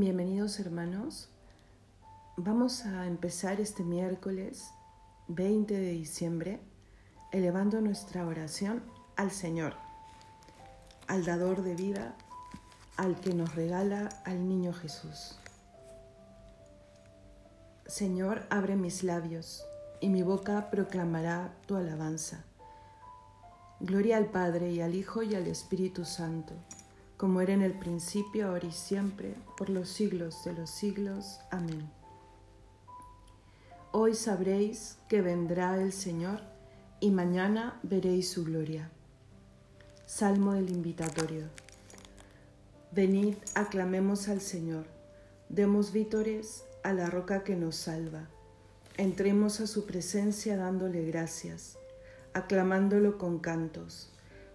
Bienvenidos hermanos. Vamos a empezar este miércoles 20 de diciembre elevando nuestra oración al Señor, al dador de vida, al que nos regala al niño Jesús. Señor, abre mis labios y mi boca proclamará tu alabanza. Gloria al Padre y al Hijo y al Espíritu Santo, como era en el principio, ahora y siempre, por los siglos de los siglos. Amén. Hoy sabréis que vendrá el Señor y mañana veréis su gloria. Salmo del Invitatorio. Venid, aclamemos al Señor, demos vítores a la roca que nos salva. Entremos a su presencia dándole gracias, aclamándolo con cantos,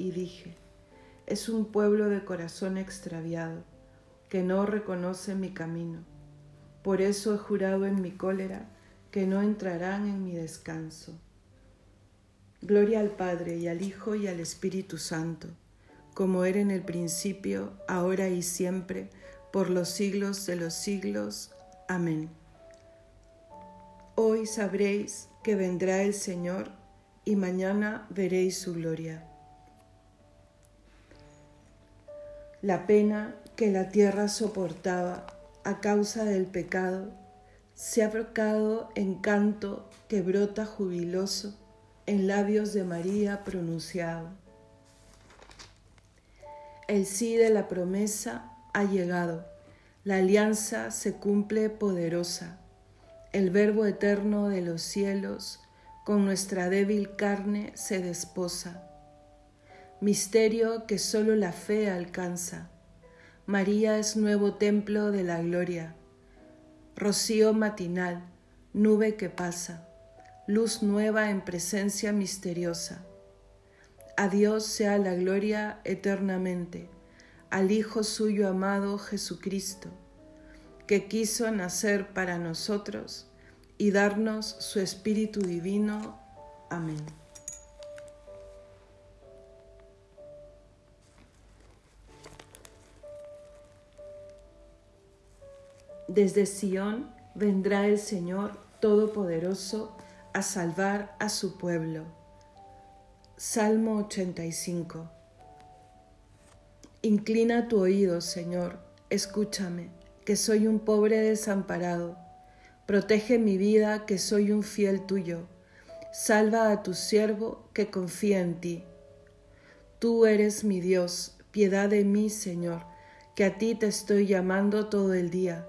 y dije, es un pueblo de corazón extraviado, que no reconoce mi camino. Por eso he jurado en mi cólera, que no entrarán en mi descanso. Gloria al Padre y al Hijo y al Espíritu Santo, como era en el principio, ahora y siempre, por los siglos de los siglos. Amén. Hoy sabréis que vendrá el Señor y mañana veréis su gloria. La pena que la tierra soportaba a causa del pecado se ha brocado en canto que brota jubiloso en labios de María pronunciado. El sí de la promesa ha llegado, la alianza se cumple poderosa, el verbo eterno de los cielos con nuestra débil carne se desposa. Misterio que solo la fe alcanza. María es nuevo templo de la gloria rocío matinal, nube que pasa, luz nueva en presencia misteriosa. A Dios sea la gloria eternamente, al Hijo suyo amado Jesucristo, que quiso nacer para nosotros y darnos su Espíritu Divino. Amén. Desde Sión vendrá el Señor Todopoderoso a salvar a su pueblo. Salmo 85. Inclina tu oído, Señor, escúchame, que soy un pobre desamparado. Protege mi vida, que soy un fiel tuyo. Salva a tu siervo, que confía en ti. Tú eres mi Dios, piedad de mí, Señor, que a ti te estoy llamando todo el día.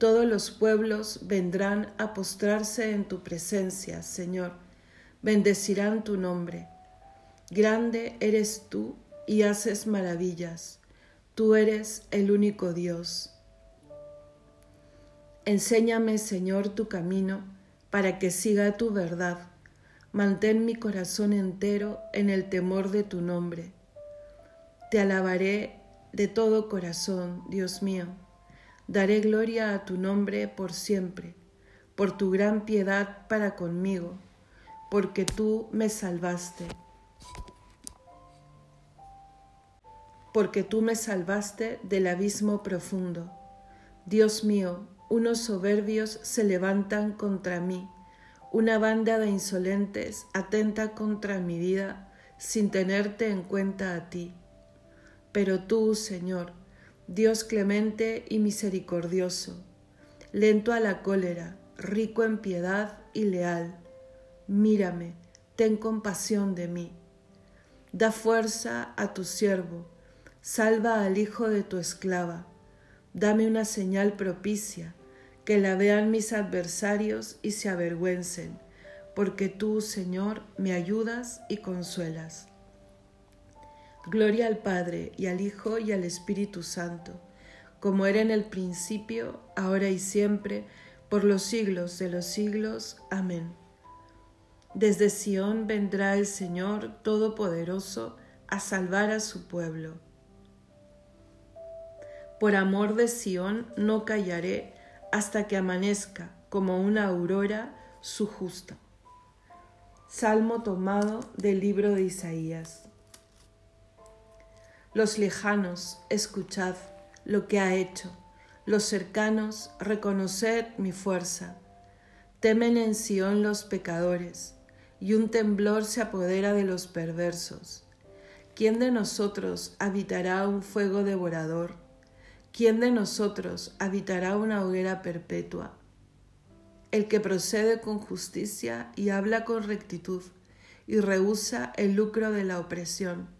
todos los pueblos vendrán a postrarse en tu presencia, Señor. Bendecirán tu nombre. Grande eres tú y haces maravillas. Tú eres el único Dios. Enséñame, Señor, tu camino para que siga tu verdad. Mantén mi corazón entero en el temor de tu nombre. Te alabaré de todo corazón, Dios mío Daré gloria a tu nombre por siempre, por tu gran piedad para conmigo, porque tú me salvaste. Porque tú me salvaste del abismo profundo. Dios mío, unos soberbios se levantan contra mí, una banda de insolentes atenta contra mi vida sin tenerte en cuenta a ti. Pero tú, Señor, Dios clemente y misericordioso, lento a la cólera, rico en piedad y leal, mírame, ten compasión de mí. Da fuerza a tu siervo, salva al hijo de tu esclava, dame una señal propicia, que la vean mis adversarios y se avergüencen, porque tú, Señor, me ayudas y consuelas. Gloria al Padre y al Hijo y al Espíritu Santo, como era en el principio, ahora y siempre, por los siglos de los siglos. Amén. Desde Sión vendrá el Señor Todopoderoso a salvar a su pueblo. Por amor de Sión no callaré hasta que amanezca como una aurora su justa. Salmo tomado del libro de Isaías. Los lejanos, escuchad lo que ha hecho. Los cercanos, reconoced mi fuerza. Temen en Sión los pecadores, y un temblor se apodera de los perversos. ¿Quién de nosotros habitará un fuego devorador? ¿Quién de nosotros habitará una hoguera perpetua? El que procede con justicia y habla con rectitud, y rehúsa el lucro de la opresión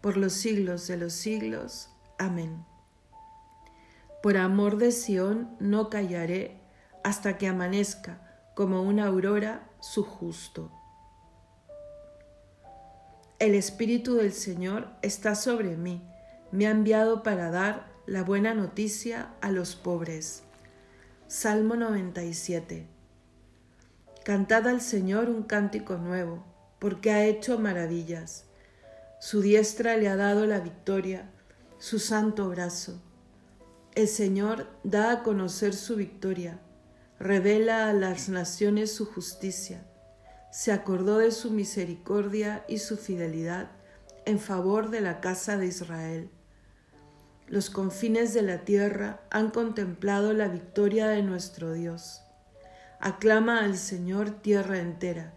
por los siglos de los siglos. Amén. Por amor de Sión no callaré hasta que amanezca como una aurora su justo. El Espíritu del Señor está sobre mí, me ha enviado para dar la buena noticia a los pobres. Salmo 97. Cantad al Señor un cántico nuevo, porque ha hecho maravillas su diestra le ha dado la victoria, su santo brazo. El Señor da a conocer su victoria, revela a las naciones su justicia. Se acordó de su misericordia y su fidelidad en favor de la casa de Israel. Los confines de la tierra han contemplado la victoria de nuestro Dios. Aclama al Señor tierra entera.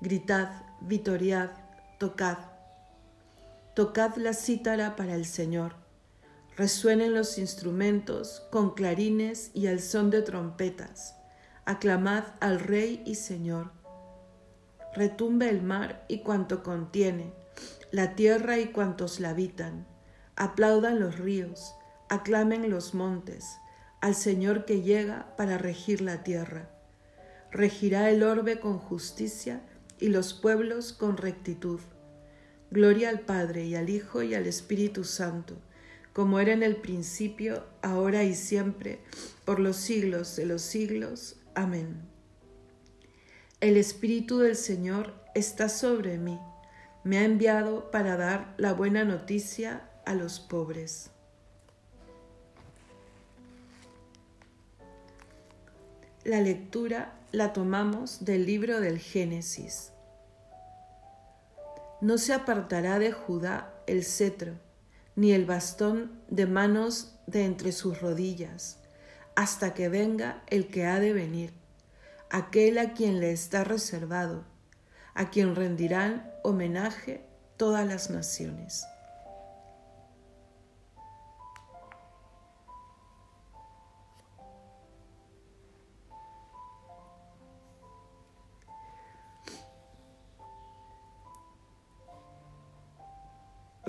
Gritad, vitoriad, tocad tocad la cítara para el Señor. Resuenen los instrumentos con clarines y al son de trompetas. Aclamad al Rey y Señor. Retumbe el mar y cuanto contiene, la tierra y cuantos la habitan. Aplaudan los ríos, aclamen los montes, al Señor que llega para regir la tierra. Regirá el orbe con justicia y los pueblos con rectitud Gloria al Padre y al Hijo y al Espíritu Santo, como era en el principio, ahora y siempre, por los siglos de los siglos. Amén. El Espíritu del Señor está sobre mí, me ha enviado para dar la buena noticia a los pobres. La lectura la tomamos del libro del Génesis. No se apartará de Judá el cetro, ni el bastón de manos de entre sus rodillas, hasta que venga el que ha de venir, aquel a quien le está reservado, a quien rendirán homenaje todas las naciones.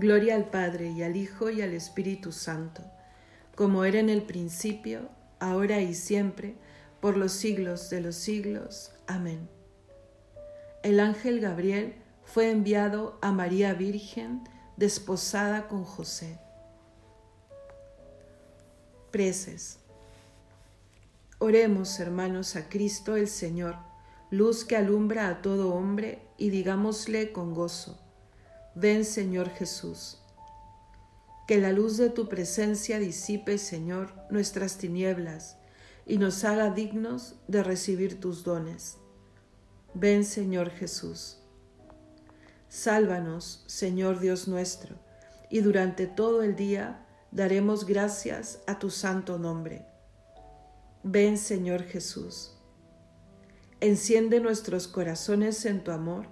Gloria al Padre y al Hijo y al Espíritu Santo como era en el principio, ahora y siempre, por los siglos de los siglos. Amén. El ángel Gabriel fue enviado a María Virgen, desposada con José. Preces. Oremos, hermanos, a Cristo el Señor, luz que alumbra a todo hombre, y digámosle con gozo, ven Señor Jesús. Que la luz de tu presencia disipe, Señor, nuestras tinieblas y nos haga dignos de recibir tus dones. Ven, Señor Jesús. Sálvanos, Señor Dios nuestro, y durante todo el día daremos gracias a tu santo nombre. Ven, Señor Jesús. Enciende nuestros corazones en tu amor,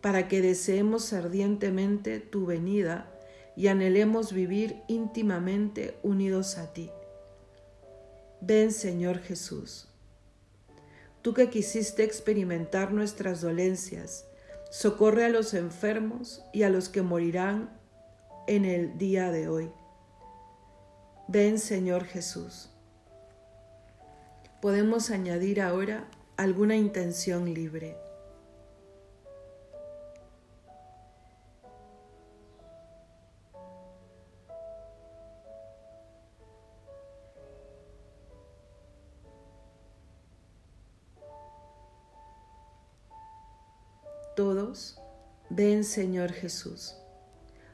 para que deseemos ardientemente tu venida y anhelemos vivir íntimamente unidos a ti. Ven Señor Jesús. Tú que quisiste experimentar nuestras dolencias, socorre a los enfermos y a los que morirán en el día de hoy. Ven Señor Jesús. Podemos añadir ahora alguna intención libre. Ven Señor Jesús.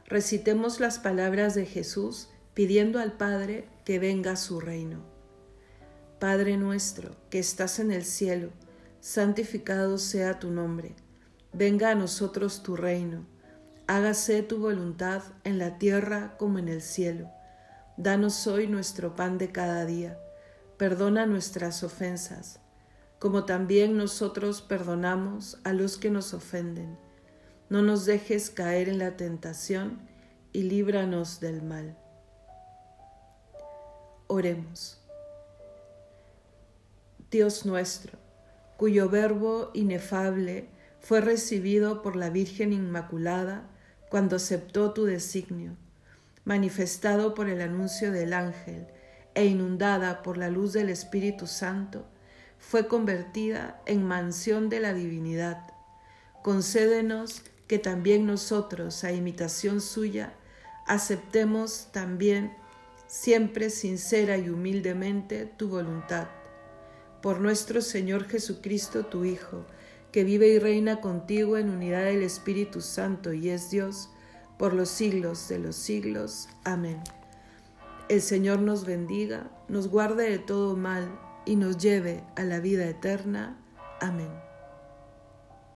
Recitemos las palabras de Jesús pidiendo al Padre que venga su reino. Padre nuestro, que estás en el cielo, santificado sea tu nombre. Venga a nosotros tu reino. Hágase tu voluntad en la tierra como en el cielo. Danos hoy nuestro pan de cada día. Perdona nuestras ofensas como también nosotros perdonamos a los que nos ofenden. No nos dejes caer en la tentación y líbranos del mal. Oremos. Dios nuestro, cuyo verbo inefable fue recibido por la Virgen Inmaculada cuando aceptó tu designio, manifestado por el anuncio del ángel e inundada por la luz del Espíritu Santo, fue convertida en mansión de la divinidad. Concédenos que también nosotros, a imitación suya, aceptemos también siempre sincera y humildemente tu voluntad. Por nuestro Señor Jesucristo, tu Hijo, que vive y reina contigo en unidad del Espíritu Santo y es Dios, por los siglos de los siglos. Amén. El Señor nos bendiga, nos guarde de todo mal y nos lleve a la vida eterna. Amén.